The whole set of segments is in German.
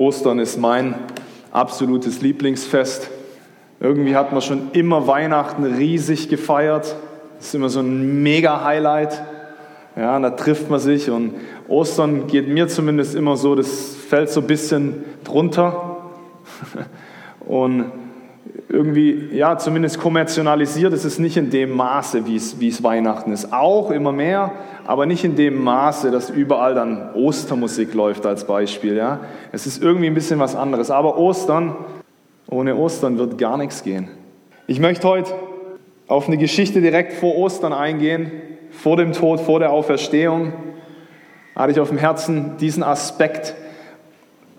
Ostern ist mein absolutes Lieblingsfest. Irgendwie hat man schon immer Weihnachten riesig gefeiert. Das ist immer so ein Mega-Highlight. Ja, da trifft man sich und Ostern geht mir zumindest immer so, das fällt so ein bisschen drunter. Und irgendwie, ja, zumindest kommerzialisiert ist es nicht in dem Maße, wie es, wie es Weihnachten ist. Auch immer mehr, aber nicht in dem Maße, dass überall dann Ostermusik läuft als Beispiel. Ja. Es ist irgendwie ein bisschen was anderes. Aber Ostern, ohne Ostern wird gar nichts gehen. Ich möchte heute auf eine Geschichte direkt vor Ostern eingehen, vor dem Tod, vor der Auferstehung. Hatte ich auf dem Herzen, diesen Aspekt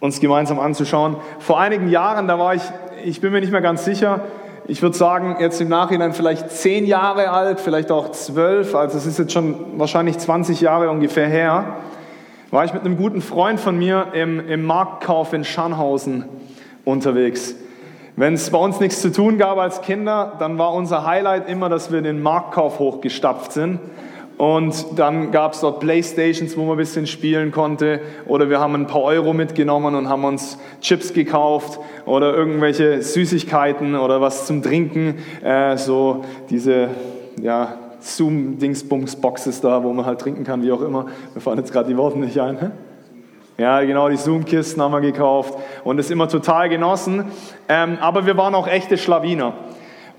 uns gemeinsam anzuschauen. Vor einigen Jahren, da war ich ich bin mir nicht mehr ganz sicher. Ich würde sagen, jetzt im Nachhinein vielleicht zehn Jahre alt, vielleicht auch zwölf, also es ist jetzt schon wahrscheinlich 20 Jahre ungefähr her, war ich mit einem guten Freund von mir im, im Marktkauf in Scharnhausen unterwegs. Wenn es bei uns nichts zu tun gab als Kinder, dann war unser Highlight immer, dass wir in den Marktkauf hochgestapft sind und dann gab es dort Playstations, wo man ein bisschen spielen konnte. Oder wir haben ein paar Euro mitgenommen und haben uns Chips gekauft oder irgendwelche Süßigkeiten oder was zum Trinken. Äh, so diese ja, Zoom-Dingsbums-Boxes da, wo man halt trinken kann, wie auch immer. Mir fallen jetzt gerade die Worte nicht ein. Hä? Ja, genau, die Zoom-Kisten haben wir gekauft und das immer total genossen. Ähm, aber wir waren auch echte Schlawiner.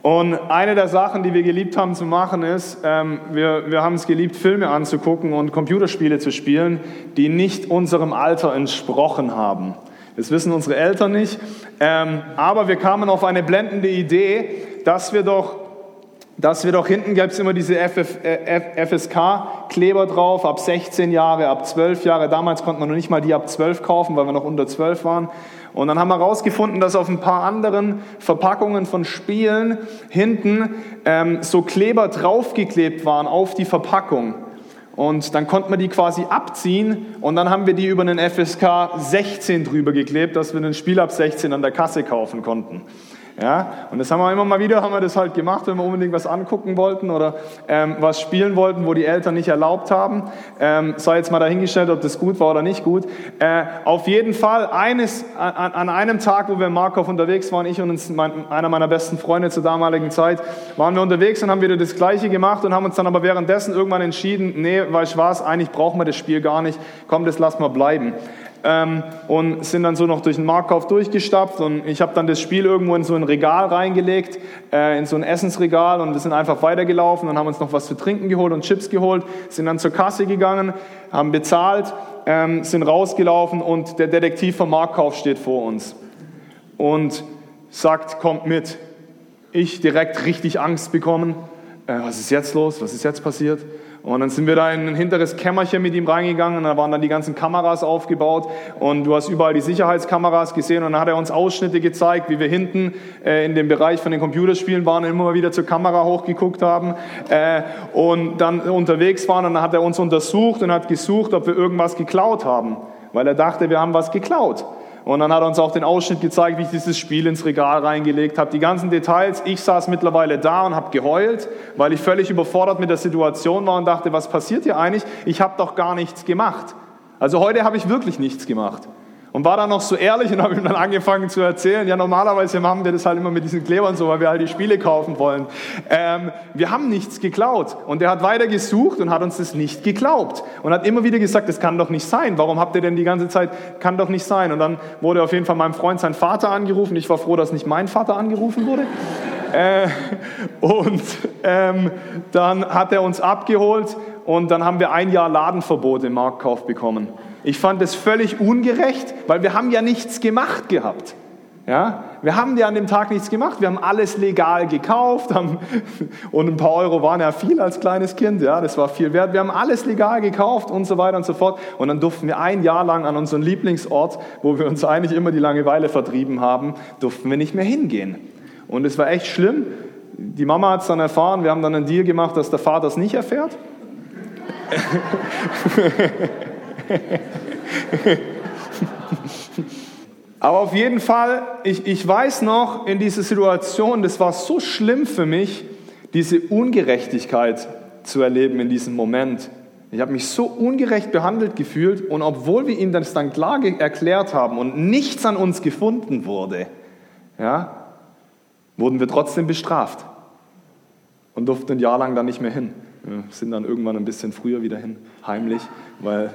Und eine der Sachen, die wir geliebt haben zu machen, ist, ähm, wir, wir haben es geliebt, Filme anzugucken und Computerspiele zu spielen, die nicht unserem Alter entsprochen haben. Das wissen unsere Eltern nicht. Ähm, aber wir kamen auf eine blendende Idee, dass wir doch, dass wir doch hinten gab es immer diese äh, FSK-Kleber drauf, ab 16 Jahre, ab 12 Jahre. Damals konnte man noch nicht mal die ab 12 kaufen, weil wir noch unter 12 waren. Und dann haben wir herausgefunden, dass auf ein paar anderen Verpackungen von Spielen hinten ähm, so Kleber draufgeklebt waren auf die Verpackung. Und dann konnte man die quasi abziehen und dann haben wir die über einen FSK 16 drüber geklebt, dass wir ein Spiel ab 16 an der Kasse kaufen konnten. Ja, und das haben wir immer mal wieder, haben wir das halt gemacht, wenn wir unbedingt was angucken wollten oder ähm, was spielen wollten, wo die Eltern nicht erlaubt haben. Ähm, sei jetzt mal dahingestellt, ob das gut war oder nicht gut. Äh, auf jeden Fall, eines, an, an, einem Tag, wo wir in Markov unterwegs waren, ich und uns, mein, einer meiner besten Freunde zur damaligen Zeit, waren wir unterwegs und haben wieder das Gleiche gemacht und haben uns dann aber währenddessen irgendwann entschieden, nee, weißt du was, eigentlich brauchen wir das Spiel gar nicht, komm, das lassen wir bleiben ähm, und sind dann so noch durch den Marktkauf durchgestapft und ich habe dann das Spiel irgendwo in so ein Regal reingelegt, äh, in so ein Essensregal und wir sind einfach weitergelaufen und haben uns noch was zu trinken geholt und Chips geholt, sind dann zur Kasse gegangen, haben bezahlt, ähm, sind rausgelaufen und der Detektiv vom Marktkauf steht vor uns und sagt, kommt mit. Ich direkt richtig Angst bekommen. Äh, was ist jetzt los? Was ist jetzt passiert? Und dann sind wir da in ein hinteres Kämmerchen mit ihm reingegangen und da waren dann die ganzen Kameras aufgebaut und du hast überall die Sicherheitskameras gesehen und dann hat er uns Ausschnitte gezeigt, wie wir hinten äh, in dem Bereich von den Computerspielen waren und immer mal wieder zur Kamera hochgeguckt haben äh, und dann unterwegs waren und dann hat er uns untersucht und hat gesucht, ob wir irgendwas geklaut haben, weil er dachte, wir haben was geklaut. Und dann hat er uns auch den Ausschnitt gezeigt, wie ich dieses Spiel ins Regal reingelegt habe. Die ganzen Details. Ich saß mittlerweile da und habe geheult, weil ich völlig überfordert mit der Situation war und dachte, was passiert hier eigentlich? Ich habe doch gar nichts gemacht. Also heute habe ich wirklich nichts gemacht. Und war dann noch so ehrlich und habe ihm dann angefangen zu erzählen, ja normalerweise machen wir das halt immer mit diesen Klebern so, weil wir halt die Spiele kaufen wollen. Ähm, wir haben nichts geklaut. Und er hat weiter gesucht und hat uns das nicht geglaubt. Und hat immer wieder gesagt, das kann doch nicht sein. Warum habt ihr denn die ganze Zeit, kann doch nicht sein. Und dann wurde auf jeden Fall meinem Freund sein Vater angerufen. Ich war froh, dass nicht mein Vater angerufen wurde. äh, und ähm, dann hat er uns abgeholt und dann haben wir ein Jahr Ladenverbot im Marktkauf bekommen. Ich fand es völlig ungerecht, weil wir haben ja nichts gemacht gehabt. Ja, wir haben ja an dem Tag nichts gemacht. Wir haben alles legal gekauft haben, und ein paar Euro waren ja viel als kleines Kind. Ja, das war viel wert. Wir haben alles legal gekauft und so weiter und so fort. Und dann durften wir ein Jahr lang an unseren Lieblingsort, wo wir uns eigentlich immer die Langeweile vertrieben haben, durften wir nicht mehr hingehen. Und es war echt schlimm. Die Mama hat es dann erfahren. Wir haben dann einen Deal gemacht, dass der Vater es nicht erfährt. Aber auf jeden Fall, ich, ich weiß noch in dieser Situation, das war so schlimm für mich, diese Ungerechtigkeit zu erleben in diesem Moment. Ich habe mich so ungerecht behandelt gefühlt und obwohl wir ihm das dann klar erklärt haben und nichts an uns gefunden wurde, ja, wurden wir trotzdem bestraft und durften ein Jahr lang dann nicht mehr hin. Wir sind dann irgendwann ein bisschen früher wieder hin, heimlich, weil,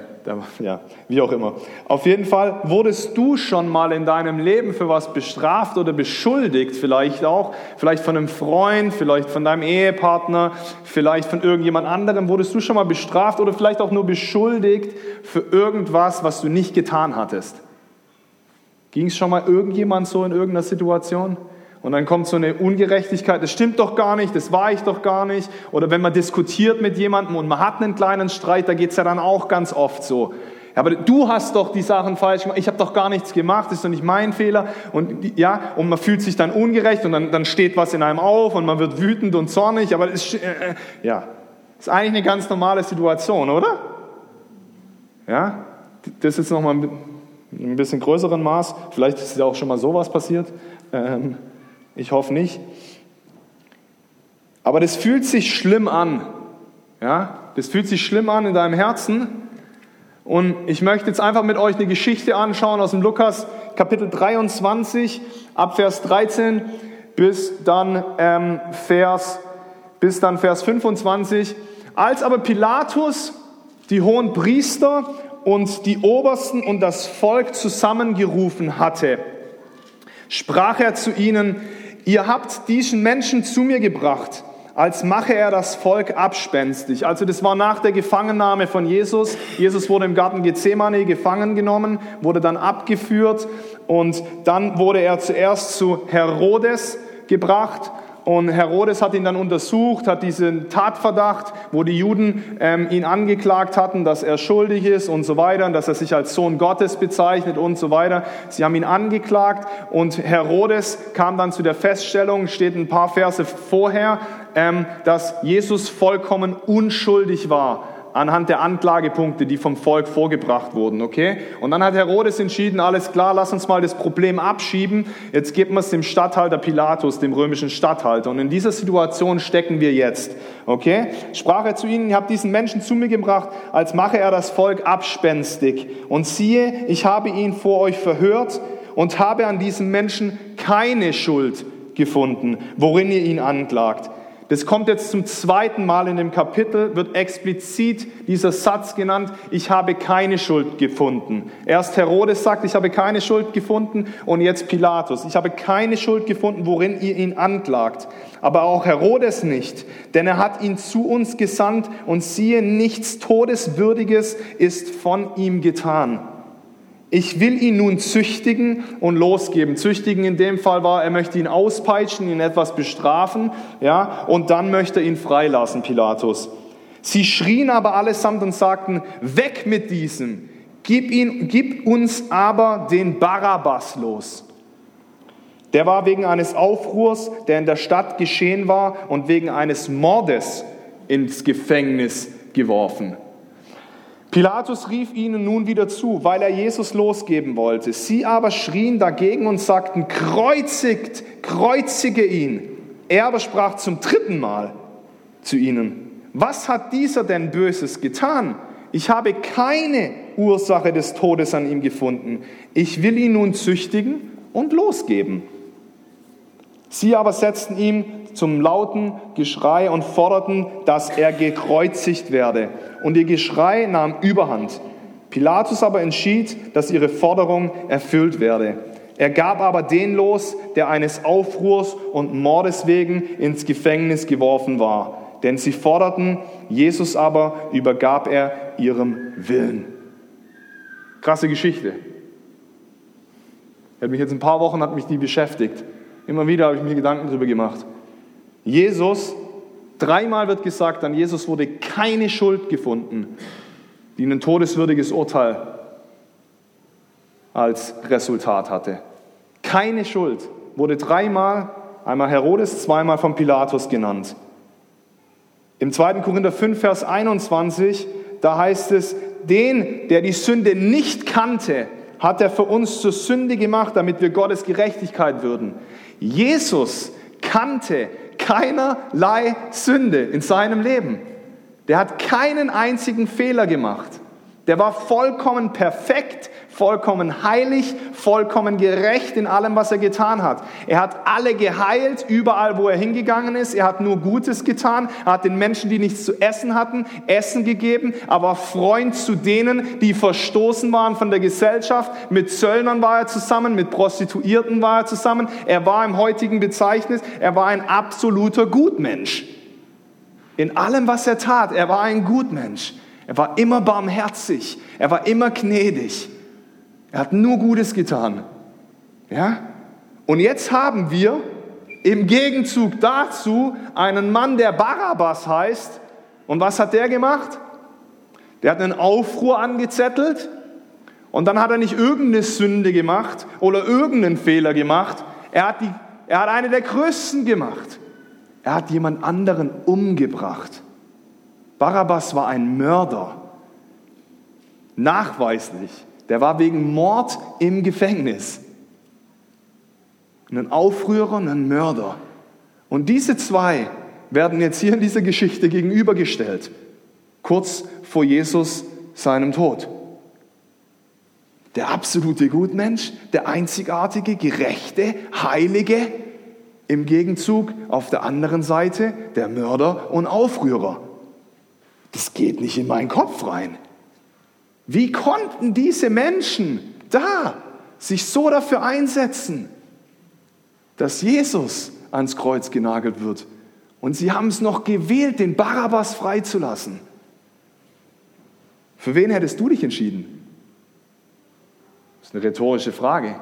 ja, wie auch immer. Auf jeden Fall wurdest du schon mal in deinem Leben für was bestraft oder beschuldigt, vielleicht auch, vielleicht von einem Freund, vielleicht von deinem Ehepartner, vielleicht von irgendjemand anderem, wurdest du schon mal bestraft oder vielleicht auch nur beschuldigt für irgendwas, was du nicht getan hattest. Ging es schon mal irgendjemand so in irgendeiner Situation? Und dann kommt so eine Ungerechtigkeit, das stimmt doch gar nicht, das war ich doch gar nicht. Oder wenn man diskutiert mit jemandem und man hat einen kleinen Streit, da geht es ja dann auch ganz oft so. Aber du hast doch die Sachen falsch gemacht, ich habe doch gar nichts gemacht, das ist doch nicht mein Fehler. Und, ja, und man fühlt sich dann ungerecht und dann, dann steht was in einem auf und man wird wütend und zornig. Aber das ist, äh, äh ja, ist eigentlich eine ganz normale Situation, oder? Ja, das ist nochmal ein bisschen größeren Maß. Vielleicht ist ja auch schon mal sowas passiert. Ähm, ich hoffe nicht. Aber das fühlt sich schlimm an. Ja, das fühlt sich schlimm an in deinem Herzen. Und ich möchte jetzt einfach mit euch eine Geschichte anschauen aus dem Lukas Kapitel 23 ab Vers 13 bis dann ähm, Vers bis dann Vers 25. Als aber Pilatus die hohen Priester und die Obersten und das Volk zusammengerufen hatte, sprach er zu ihnen, ihr habt diesen Menschen zu mir gebracht, als mache er das Volk abspenstig. Also das war nach der Gefangennahme von Jesus. Jesus wurde im Garten Gethsemane gefangen genommen, wurde dann abgeführt und dann wurde er zuerst zu Herodes gebracht und Herodes hat ihn dann untersucht, hat diesen Tatverdacht, wo die Juden ähm, ihn angeklagt hatten, dass er schuldig ist und so weiter, dass er sich als Sohn Gottes bezeichnet und so weiter. Sie haben ihn angeklagt und Herodes kam dann zu der Feststellung, steht ein paar Verse vorher, ähm, dass Jesus vollkommen unschuldig war anhand der Anklagepunkte, die vom Volk vorgebracht wurden, okay? Und dann hat Herodes entschieden, alles klar, lass uns mal das Problem abschieben. Jetzt geben wir es dem Statthalter Pilatus, dem römischen Statthalter. Und in dieser Situation stecken wir jetzt, okay? Sprach er zu ihnen, ihr habt diesen Menschen zu mir gebracht, als mache er das Volk abspenstig. Und siehe, ich habe ihn vor euch verhört und habe an diesem Menschen keine Schuld gefunden, worin ihr ihn anklagt. Das kommt jetzt zum zweiten Mal in dem Kapitel, wird explizit dieser Satz genannt, ich habe keine Schuld gefunden. Erst Herodes sagt, ich habe keine Schuld gefunden und jetzt Pilatus, ich habe keine Schuld gefunden, worin ihr ihn anklagt. Aber auch Herodes nicht, denn er hat ihn zu uns gesandt und siehe, nichts Todeswürdiges ist von ihm getan. Ich will ihn nun züchtigen und losgeben. Züchtigen in dem Fall war, er möchte ihn auspeitschen, ihn etwas bestrafen, ja, und dann möchte er ihn freilassen, Pilatus. Sie schrien aber allesamt und sagten, weg mit diesem, gib, ihn, gib uns aber den Barabbas los. Der war wegen eines Aufruhrs, der in der Stadt geschehen war, und wegen eines Mordes ins Gefängnis geworfen. Pilatus rief ihnen nun wieder zu, weil er Jesus losgeben wollte. Sie aber schrien dagegen und sagten, kreuzigt, kreuzige ihn. Er aber sprach zum dritten Mal zu ihnen, was hat dieser denn Böses getan? Ich habe keine Ursache des Todes an ihm gefunden. Ich will ihn nun züchtigen und losgeben. Sie aber setzten ihm zum lauten Geschrei und forderten, dass er gekreuzigt werde. Und ihr Geschrei nahm überhand. Pilatus aber entschied, dass ihre Forderung erfüllt werde. Er gab aber den los, der eines Aufruhrs und Mordes wegen ins Gefängnis geworfen war. Denn sie forderten, Jesus aber übergab er ihrem Willen. Krasse Geschichte. Hat mich jetzt ein paar Wochen hat mich die beschäftigt. Immer wieder habe ich mir Gedanken darüber gemacht. Jesus, dreimal wird gesagt, an Jesus wurde keine Schuld gefunden, die ein todeswürdiges Urteil als Resultat hatte. Keine Schuld wurde dreimal, einmal Herodes, zweimal von Pilatus genannt. Im 2. Korinther 5, Vers 21, da heißt es, den, der die Sünde nicht kannte, hat er für uns zur Sünde gemacht, damit wir Gottes Gerechtigkeit würden. Jesus kannte keinerlei Sünde in seinem Leben. Der hat keinen einzigen Fehler gemacht. Der war vollkommen perfekt, vollkommen heilig, vollkommen gerecht in allem, was er getan hat. Er hat alle geheilt, überall, wo er hingegangen ist. Er hat nur Gutes getan. Er hat den Menschen, die nichts zu essen hatten, Essen gegeben. Er war Freund zu denen, die verstoßen waren von der Gesellschaft. Mit Zöllnern war er zusammen, mit Prostituierten war er zusammen. Er war im heutigen Bezeichnis, er war ein absoluter Gutmensch. In allem, was er tat, er war ein Gutmensch. Er war immer barmherzig. Er war immer gnädig. Er hat nur Gutes getan. Ja? Und jetzt haben wir im Gegenzug dazu einen Mann, der Barabbas heißt. Und was hat der gemacht? Der hat einen Aufruhr angezettelt und dann hat er nicht irgendeine Sünde gemacht oder irgendeinen Fehler gemacht. Er hat, die, er hat eine der größten gemacht. Er hat jemand anderen umgebracht. Barabbas war ein Mörder. Nachweislich. Der war wegen Mord im Gefängnis. Ein Aufrührer ein Mörder. Und diese zwei werden jetzt hier in dieser Geschichte gegenübergestellt, kurz vor Jesus seinem Tod. Der absolute Gutmensch, der einzigartige, gerechte, heilige, im Gegenzug auf der anderen Seite der Mörder und Aufrührer. Das geht nicht in meinen Kopf rein. Wie konnten diese Menschen da sich so dafür einsetzen, dass Jesus ans Kreuz genagelt wird? Und sie haben es noch gewählt, den Barabbas freizulassen. Für wen hättest du dich entschieden? Das ist eine rhetorische Frage.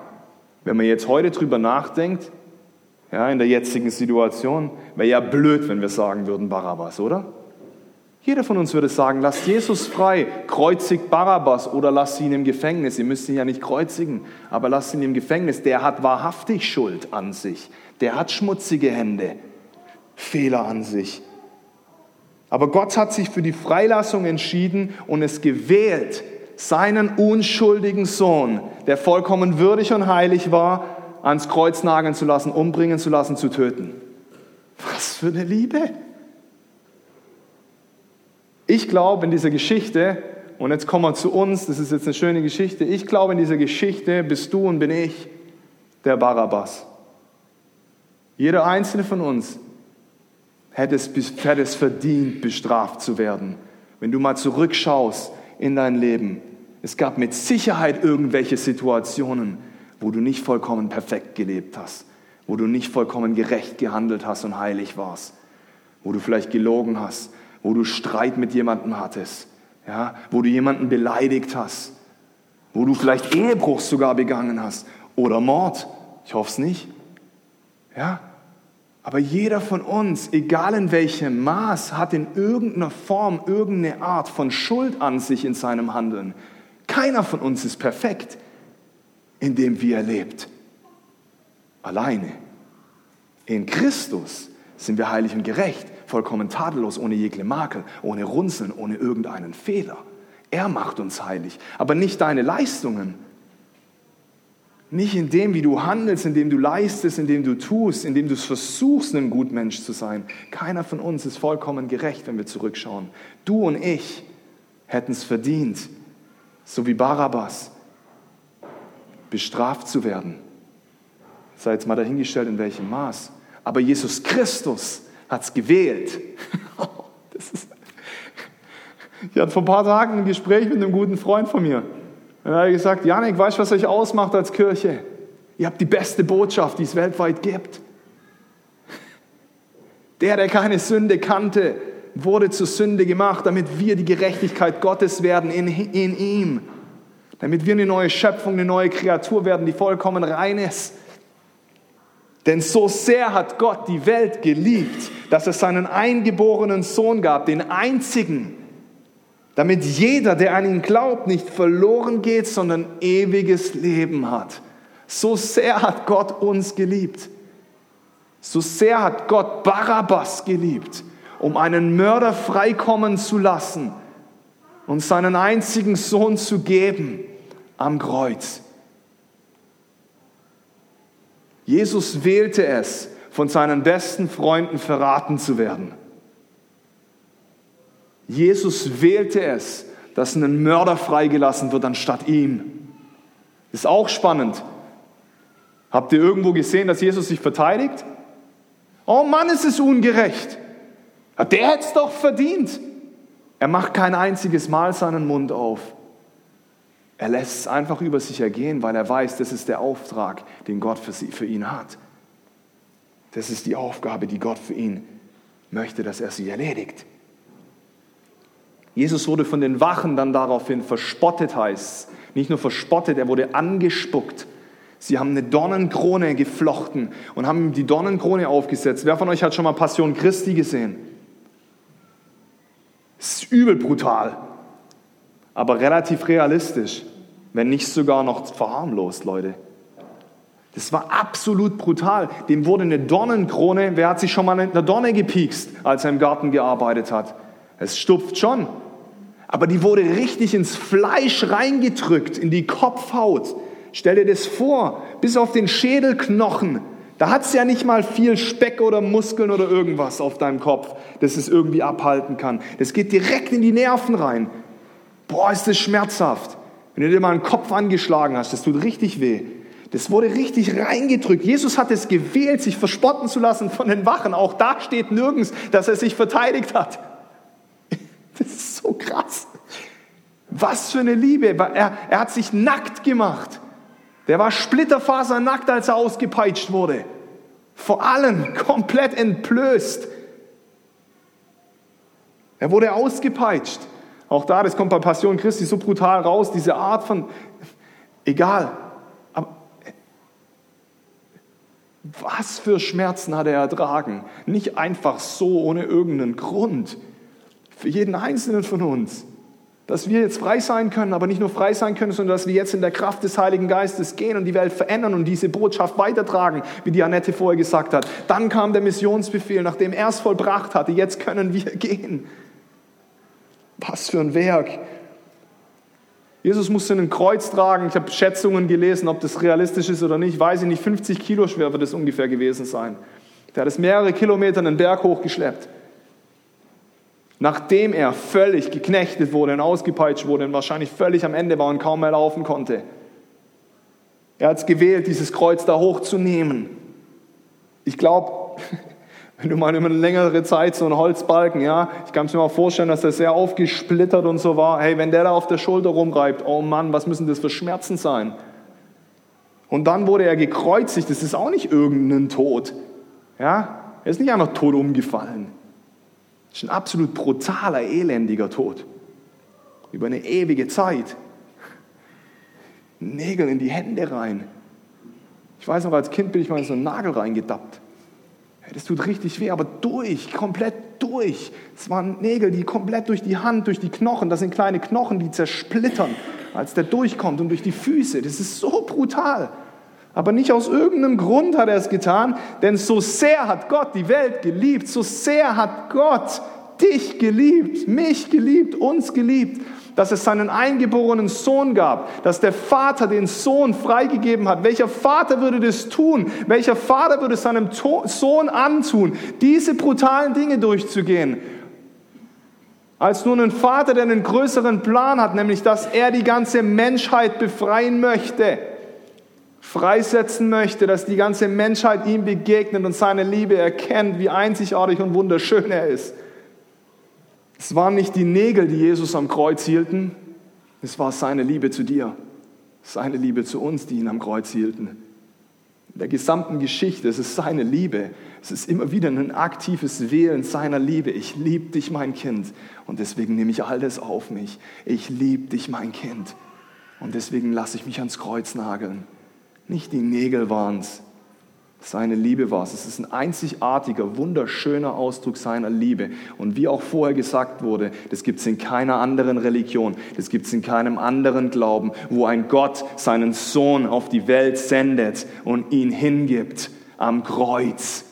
Wenn man jetzt heute drüber nachdenkt, ja, in der jetzigen Situation, wäre ja blöd, wenn wir sagen würden Barabbas, oder? Jeder von uns würde sagen, lasst Jesus frei, kreuzigt Barabbas oder lasst ihn im Gefängnis. Ihr müsst ihn ja nicht kreuzigen, aber lasst ihn im Gefängnis. Der hat wahrhaftig Schuld an sich. Der hat schmutzige Hände, Fehler an sich. Aber Gott hat sich für die Freilassung entschieden und es gewählt, seinen unschuldigen Sohn, der vollkommen würdig und heilig war, ans Kreuz nageln zu lassen, umbringen zu lassen, zu töten. Was für eine Liebe! Ich glaube in dieser Geschichte, und jetzt kommen wir zu uns, das ist jetzt eine schöne Geschichte, ich glaube in dieser Geschichte bist du und bin ich der Barabbas. Jeder einzelne von uns hätte es, hätte es verdient, bestraft zu werden. Wenn du mal zurückschaust in dein Leben, es gab mit Sicherheit irgendwelche Situationen, wo du nicht vollkommen perfekt gelebt hast, wo du nicht vollkommen gerecht gehandelt hast und heilig warst, wo du vielleicht gelogen hast, wo du Streit mit jemandem hattest, ja, wo du jemanden beleidigt hast, wo du vielleicht Ehebruch sogar begangen hast oder Mord. Ich hoffe es nicht. Ja, aber jeder von uns, egal in welchem Maß, hat in irgendeiner Form irgendeine Art von Schuld an sich in seinem Handeln. Keiner von uns ist perfekt, in dem wie er lebt. Alleine. In Christus sind wir heilig und gerecht vollkommen tadellos, ohne jegle Makel, ohne Runzeln, ohne irgendeinen Fehler. Er macht uns heilig, aber nicht deine Leistungen. Nicht in dem, wie du handelst, in dem du leistest, in dem du tust, in dem du versuchst, ein Gutmensch zu sein. Keiner von uns ist vollkommen gerecht, wenn wir zurückschauen. Du und ich hätten es verdient, so wie Barabbas, bestraft zu werden. Sei jetzt mal dahingestellt, in welchem Maß. Aber Jesus Christus hat es gewählt. ich hatte vor ein paar Tagen ein Gespräch mit einem guten Freund von mir. Er hat gesagt, Janik, weißt du, was euch ausmacht als Kirche? Ihr habt die beste Botschaft, die es weltweit gibt. Der, der keine Sünde kannte, wurde zur Sünde gemacht, damit wir die Gerechtigkeit Gottes werden in, in ihm. Damit wir eine neue Schöpfung, eine neue Kreatur werden, die vollkommen rein ist. Denn so sehr hat Gott die Welt geliebt, dass es seinen eingeborenen Sohn gab, den einzigen, damit jeder, der an ihn glaubt, nicht verloren geht, sondern ewiges Leben hat. So sehr hat Gott uns geliebt. So sehr hat Gott Barabbas geliebt, um einen Mörder freikommen zu lassen und seinen einzigen Sohn zu geben am Kreuz. Jesus wählte es, von seinen besten Freunden verraten zu werden. Jesus wählte es, dass ein Mörder freigelassen wird anstatt ihm. Ist auch spannend. Habt ihr irgendwo gesehen, dass Jesus sich verteidigt? Oh Mann, ist es ungerecht. Der hätte es doch verdient. Er macht kein einziges Mal seinen Mund auf. Er lässt es einfach über sich ergehen, weil er weiß, das ist der Auftrag, den Gott für, sie, für ihn hat. Das ist die Aufgabe, die Gott für ihn möchte, dass er sie erledigt. Jesus wurde von den Wachen dann daraufhin verspottet, heißt es. Nicht nur verspottet, er wurde angespuckt. Sie haben eine Dornenkrone geflochten und haben ihm die Dornenkrone aufgesetzt. Wer von euch hat schon mal Passion Christi gesehen? Es ist übel brutal, aber relativ realistisch, wenn nicht sogar noch verharmlost, Leute. Das war absolut brutal. Dem wurde eine Dornenkrone, wer hat sich schon mal in der Dorne gepiekst, als er im Garten gearbeitet hat? Es stupft schon. Aber die wurde richtig ins Fleisch reingedrückt, in die Kopfhaut. Stell dir das vor, bis auf den Schädelknochen. Da hat es ja nicht mal viel Speck oder Muskeln oder irgendwas auf deinem Kopf, das es irgendwie abhalten kann. Das geht direkt in die Nerven rein. Boah, ist das schmerzhaft. Wenn du dir mal einen Kopf angeschlagen hast, das tut richtig weh. Das wurde richtig reingedrückt. Jesus hat es gewählt, sich verspotten zu lassen von den Wachen. Auch da steht nirgends, dass er sich verteidigt hat. Das ist so krass. Was für eine Liebe. Er, er hat sich nackt gemacht. Der war splitterfasernackt, als er ausgepeitscht wurde. Vor allem komplett entblößt. Er wurde ausgepeitscht. Auch da, das kommt bei Passion Christi so brutal raus, diese Art von, egal. Aber was für Schmerzen hat er ertragen? Nicht einfach so, ohne irgendeinen Grund. Für jeden Einzelnen von uns. Dass wir jetzt frei sein können, aber nicht nur frei sein können, sondern dass wir jetzt in der Kraft des Heiligen Geistes gehen und die Welt verändern und diese Botschaft weitertragen, wie die Annette vorher gesagt hat. Dann kam der Missionsbefehl, nachdem er es vollbracht hatte. Jetzt können wir gehen. Was für ein Werk. Jesus musste ein Kreuz tragen. Ich habe Schätzungen gelesen, ob das realistisch ist oder nicht. Weiß ich nicht. 50 Kilo schwer wird es ungefähr gewesen sein. Der hat es mehrere Kilometer einen Berg hochgeschleppt. Nachdem er völlig geknechtet wurde und ausgepeitscht wurde und wahrscheinlich völlig am Ende war und kaum mehr laufen konnte. Er hat es gewählt, dieses Kreuz da hochzunehmen. Ich glaube, wenn du mal über eine längere Zeit so einen Holzbalken, ja, ich kann es mir mal vorstellen, dass der sehr aufgesplittert und so war. Hey, wenn der da auf der Schulter rumreibt, oh Mann, was müssen das für Schmerzen sein? Und dann wurde er gekreuzigt, das ist auch nicht irgendein Tod. Ja, er ist nicht einfach tot umgefallen. Das ist ein absolut brutaler, elendiger Tod. Über eine ewige Zeit. Nägel in die Hände rein. Ich weiß noch, als Kind bin ich mal in so einen Nagel reingedappt. Das tut richtig weh, aber durch, komplett durch. Es waren Nägel, die komplett durch die Hand, durch die Knochen, das sind kleine Knochen, die zersplittern, als der durchkommt und durch die Füße. Das ist so brutal. Aber nicht aus irgendeinem Grund hat er es getan, denn so sehr hat Gott die Welt geliebt, so sehr hat Gott dich geliebt, mich geliebt, uns geliebt, dass es seinen eingeborenen Sohn gab, dass der Vater den Sohn freigegeben hat. Welcher Vater würde das tun? Welcher Vater würde seinem Sohn antun, diese brutalen Dinge durchzugehen? Als nur ein Vater, der einen größeren Plan hat, nämlich dass er die ganze Menschheit befreien möchte freisetzen möchte, dass die ganze Menschheit ihm begegnet und seine Liebe erkennt, wie einzigartig und wunderschön er ist. Es waren nicht die Nägel, die Jesus am Kreuz hielten, es war seine Liebe zu dir, seine Liebe zu uns, die ihn am Kreuz hielten. In der gesamten Geschichte, es ist seine Liebe. Es ist immer wieder ein aktives Wählen seiner Liebe. Ich liebe dich, mein Kind. Und deswegen nehme ich alles auf mich. Ich liebe dich, mein Kind. Und deswegen lasse ich mich ans Kreuz nageln. Nicht die Nägel waren es, seine Liebe war es. Es ist ein einzigartiger, wunderschöner Ausdruck seiner Liebe. Und wie auch vorher gesagt wurde, das gibt es in keiner anderen Religion, das gibt es in keinem anderen Glauben, wo ein Gott seinen Sohn auf die Welt sendet und ihn hingibt am Kreuz.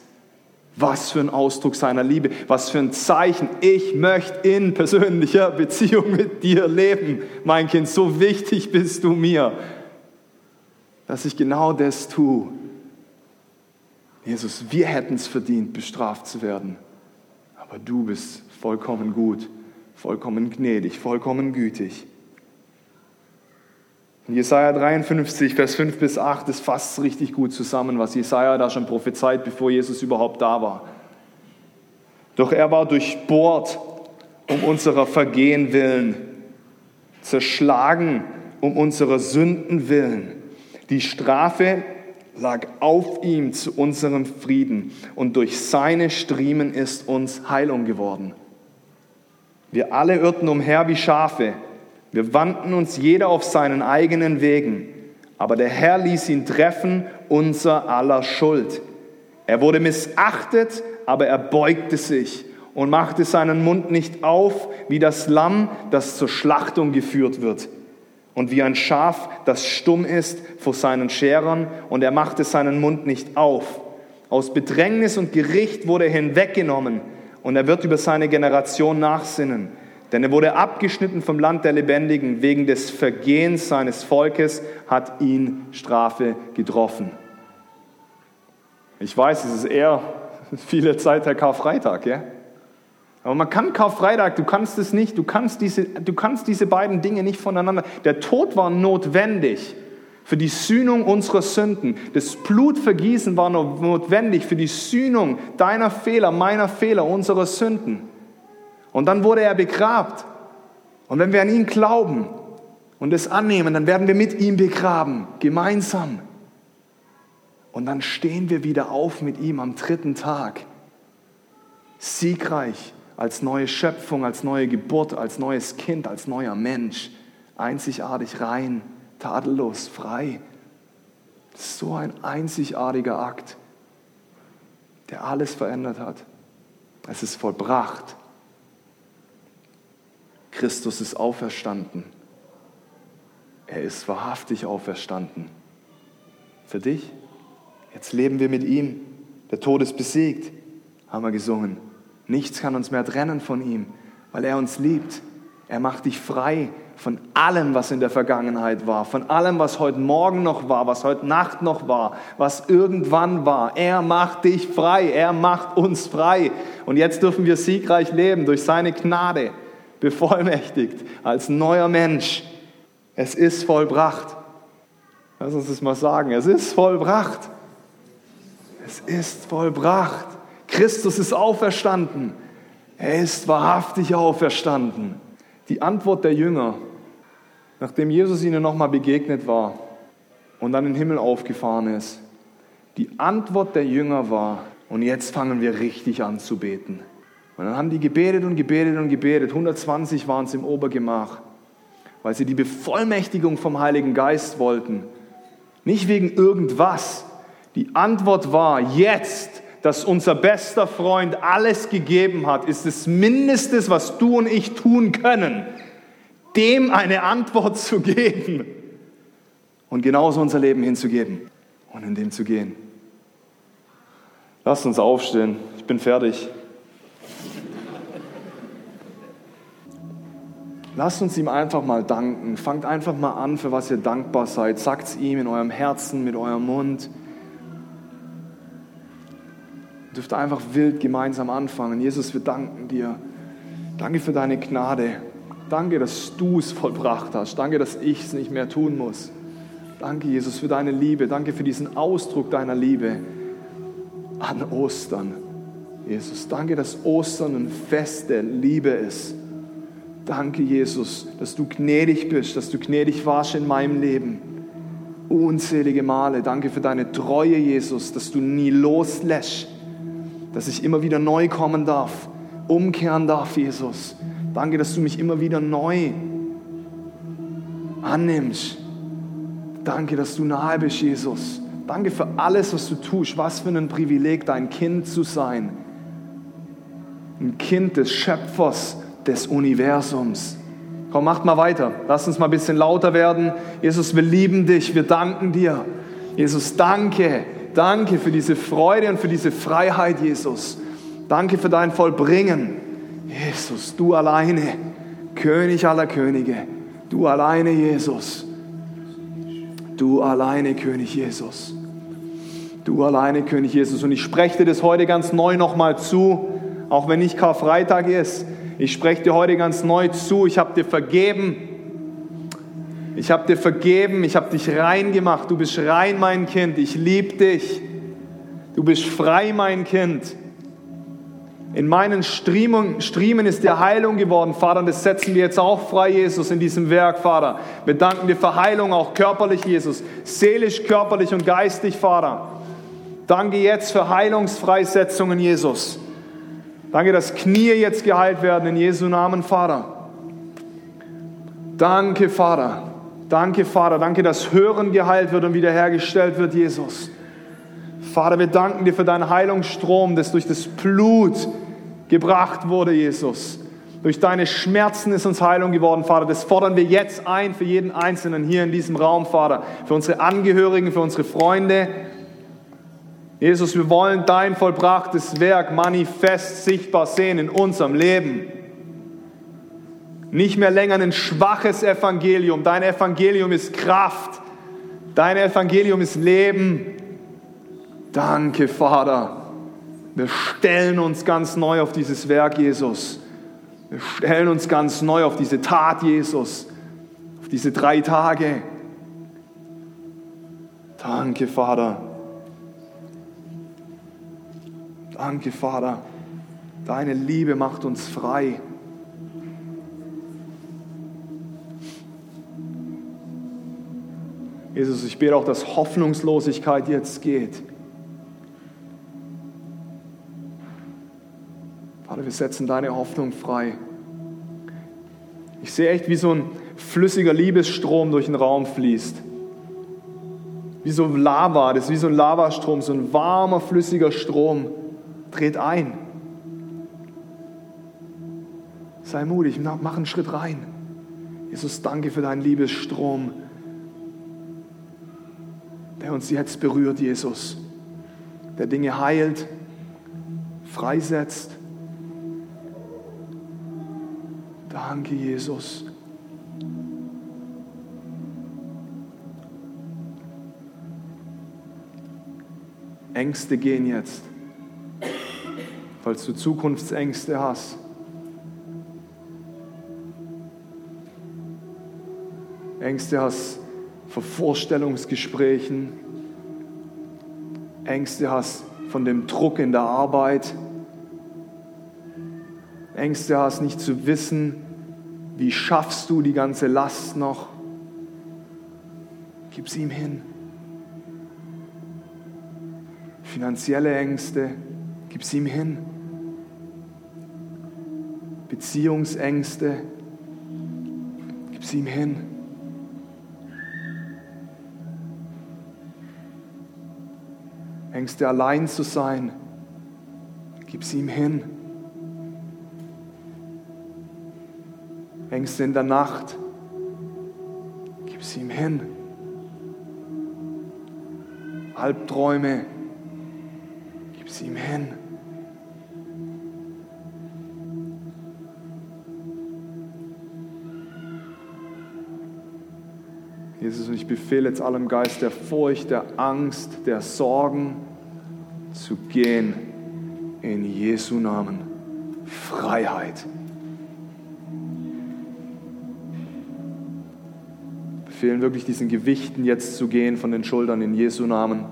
Was für ein Ausdruck seiner Liebe, was für ein Zeichen. Ich möchte in persönlicher Beziehung mit dir leben, mein Kind. So wichtig bist du mir dass ich genau das tue. Jesus, wir hätten es verdient, bestraft zu werden, aber du bist vollkommen gut. vollkommen gnädig, vollkommen gütig. In Jesaja 53, Vers 5 bis 8, das fasst richtig gut zusammen, was Jesaja da schon prophezeit, bevor Jesus überhaupt da war. Doch er war durchbohrt um unserer Vergehen willen, zerschlagen um unserer Sünden willen. Die Strafe lag auf ihm zu unserem Frieden und durch seine Striemen ist uns Heilung geworden. Wir alle irrten umher wie Schafe, wir wandten uns jeder auf seinen eigenen Wegen, aber der Herr ließ ihn treffen, unser aller Schuld. Er wurde missachtet, aber er beugte sich und machte seinen Mund nicht auf, wie das Lamm, das zur Schlachtung geführt wird und wie ein Schaf, das stumm ist vor seinen Scherern, und er machte seinen Mund nicht auf. Aus Bedrängnis und Gericht wurde er hinweggenommen, und er wird über seine Generation nachsinnen. Denn er wurde abgeschnitten vom Land der Lebendigen, wegen des Vergehens seines Volkes hat ihn Strafe getroffen. Ich weiß, es ist eher viele Zeit der Karfreitag, ja? Aber man kann Karfreitag, du kannst es nicht, du kannst, diese, du kannst diese beiden Dinge nicht voneinander. Der Tod war notwendig für die Sühnung unserer Sünden. Das Blutvergießen war notwendig für die Sühnung deiner Fehler, meiner Fehler, unserer Sünden. Und dann wurde er begrabt. Und wenn wir an ihn glauben und es annehmen, dann werden wir mit ihm begraben, gemeinsam. Und dann stehen wir wieder auf mit ihm am dritten Tag, siegreich als neue Schöpfung, als neue Geburt, als neues Kind, als neuer Mensch. Einzigartig rein, tadellos, frei. So ein einzigartiger Akt, der alles verändert hat. Es ist vollbracht. Christus ist auferstanden. Er ist wahrhaftig auferstanden. Für dich? Jetzt leben wir mit ihm. Der Tod ist besiegt, haben wir gesungen. Nichts kann uns mehr trennen von ihm, weil er uns liebt. Er macht dich frei von allem, was in der Vergangenheit war, von allem, was heute Morgen noch war, was heute Nacht noch war, was irgendwann war. Er macht dich frei, er macht uns frei. Und jetzt dürfen wir siegreich leben durch seine Gnade, bevollmächtigt als neuer Mensch. Es ist vollbracht. Lass uns das mal sagen. Es ist vollbracht. Es ist vollbracht. Christus ist auferstanden. Er ist wahrhaftig auferstanden. Die Antwort der Jünger, nachdem Jesus ihnen nochmal begegnet war und dann in den Himmel aufgefahren ist, die Antwort der Jünger war, und jetzt fangen wir richtig an zu beten. Und dann haben die gebetet und gebetet und gebetet. 120 waren es im Obergemach, weil sie die Bevollmächtigung vom Heiligen Geist wollten. Nicht wegen irgendwas. Die Antwort war, jetzt dass unser bester Freund alles gegeben hat, ist das Mindeste, was du und ich tun können, dem eine Antwort zu geben und genauso unser Leben hinzugeben und in dem zu gehen. Lasst uns aufstehen. Ich bin fertig. Lasst uns ihm einfach mal danken. Fangt einfach mal an, für was ihr dankbar seid. Sagt es ihm in eurem Herzen, mit eurem Mund dürft einfach wild gemeinsam anfangen. Jesus, wir danken dir. Danke für deine Gnade. Danke, dass du es vollbracht hast. Danke, dass ich es nicht mehr tun muss. Danke, Jesus, für deine Liebe. Danke für diesen Ausdruck deiner Liebe an Ostern. Jesus, danke, dass Ostern ein Fest der Liebe ist. Danke, Jesus, dass du gnädig bist, dass du gnädig warst in meinem Leben. Unzählige Male. Danke für deine Treue, Jesus, dass du nie loslässt dass ich immer wieder neu kommen darf, umkehren darf, Jesus. Danke, dass du mich immer wieder neu annimmst. Danke, dass du nahe bist, Jesus. Danke für alles, was du tust. Was für ein Privileg, dein Kind zu sein. Ein Kind des Schöpfers des Universums. Komm, macht mal weiter. Lass uns mal ein bisschen lauter werden. Jesus, wir lieben dich. Wir danken dir. Jesus, danke Danke für diese Freude und für diese Freiheit, Jesus. Danke für dein Vollbringen. Jesus, du alleine, König aller Könige. Du alleine, Jesus. Du alleine, König Jesus. Du alleine, König Jesus. Und ich spreche dir das heute ganz neu nochmal zu, auch wenn nicht Karfreitag ist. Ich spreche dir heute ganz neu zu. Ich habe dir vergeben. Ich habe dir vergeben. Ich habe dich rein gemacht. Du bist rein, mein Kind. Ich liebe dich. Du bist frei, mein Kind. In meinen Striemen, Striemen ist dir Heilung geworden, Vater, und das setzen wir jetzt auch frei, Jesus, in diesem Werk, Vater. Wir danken dir für Heilung, auch körperlich, Jesus, seelisch, körperlich und geistig, Vater. Danke jetzt für Heilungsfreisetzungen, Jesus. Danke, dass Knie jetzt geheilt werden in Jesu Namen, Vater. Danke, Vater. Danke, Vater. Danke, dass Hören geheilt wird und wiederhergestellt wird, Jesus. Vater, wir danken dir für deinen Heilungsstrom, das durch das Blut gebracht wurde, Jesus. Durch deine Schmerzen ist uns Heilung geworden, Vater. Das fordern wir jetzt ein für jeden Einzelnen hier in diesem Raum, Vater. Für unsere Angehörigen, für unsere Freunde. Jesus, wir wollen dein vollbrachtes Werk manifest sichtbar sehen in unserem Leben. Nicht mehr länger ein schwaches Evangelium. Dein Evangelium ist Kraft. Dein Evangelium ist Leben. Danke, Vater. Wir stellen uns ganz neu auf dieses Werk, Jesus. Wir stellen uns ganz neu auf diese Tat, Jesus. Auf diese drei Tage. Danke, Vater. Danke, Vater. Deine Liebe macht uns frei. Jesus, ich bete auch, dass Hoffnungslosigkeit jetzt geht. Vater, wir setzen deine Hoffnung frei. Ich sehe echt, wie so ein flüssiger Liebesstrom durch den Raum fließt. Wie so Lava, das ist wie so ein Lavastrom, so ein warmer, flüssiger Strom. Dreht ein. Sei mutig, mach einen Schritt rein. Jesus, danke für deinen Liebesstrom, der uns jetzt berührt, Jesus. Der Dinge heilt, freisetzt Danke, Jesus. Ängste gehen jetzt. Falls du Zukunftsängste hast. Ängste hast vor Vorstellungsgesprächen. Ängste hast von dem Druck in der Arbeit. Ängste hast, nicht zu wissen, wie schaffst du die ganze Last noch? Gib sie ihm hin. Finanzielle Ängste, gib sie ihm hin. Beziehungsängste, gib sie ihm hin. Ängste allein zu sein, gib sie ihm hin. Ängste in der Nacht, gib sie ihm hin. Albträume, gib sie ihm hin. Jesus, und ich befehle jetzt allem Geist der Furcht, der Angst, der Sorgen zu gehen in Jesu Namen. Freiheit. befehlen, wirklich diesen Gewichten jetzt zu gehen von den Schultern in Jesu Namen.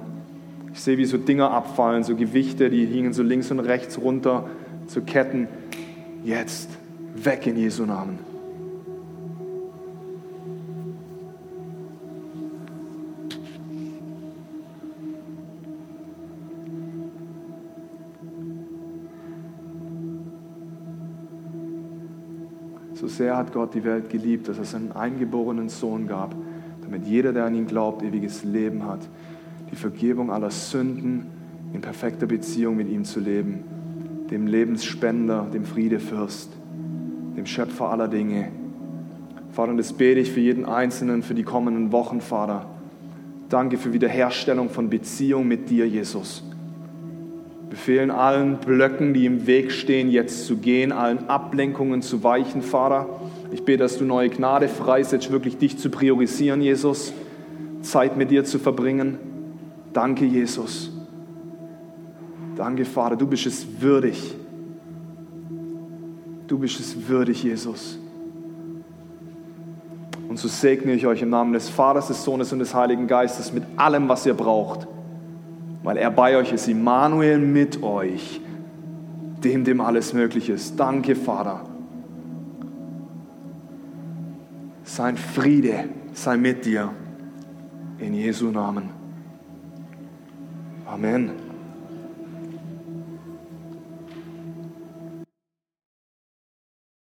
Ich sehe, wie so Dinger abfallen, so Gewichte, die hingen so links und rechts runter, zu Ketten. Jetzt weg in Jesu Namen. Sehr hat Gott die Welt geliebt, dass er seinen eingeborenen Sohn gab, damit jeder, der an ihn glaubt, ewiges Leben hat, die Vergebung aller Sünden, in perfekter Beziehung mit ihm zu leben, dem Lebensspender, dem Friedefürst, dem Schöpfer aller Dinge. Vater, und das bete ich für jeden Einzelnen für die kommenden Wochen, Vater. Danke für Wiederherstellung von Beziehung mit dir, Jesus befehlen allen Blöcken, die im Weg stehen, jetzt zu gehen, allen Ablenkungen zu weichen, Vater. Ich bete, dass du neue Gnade freisetzt, wirklich dich zu priorisieren, Jesus, Zeit mit dir zu verbringen. Danke, Jesus. Danke, Vater, du bist es würdig. Du bist es würdig, Jesus. Und so segne ich euch im Namen des Vaters, des Sohnes und des Heiligen Geistes mit allem, was ihr braucht, weil er bei euch ist, Immanuel mit euch, dem, dem alles möglich ist. Danke, Vater. Sein Friede sei mit dir. In Jesu Namen. Amen.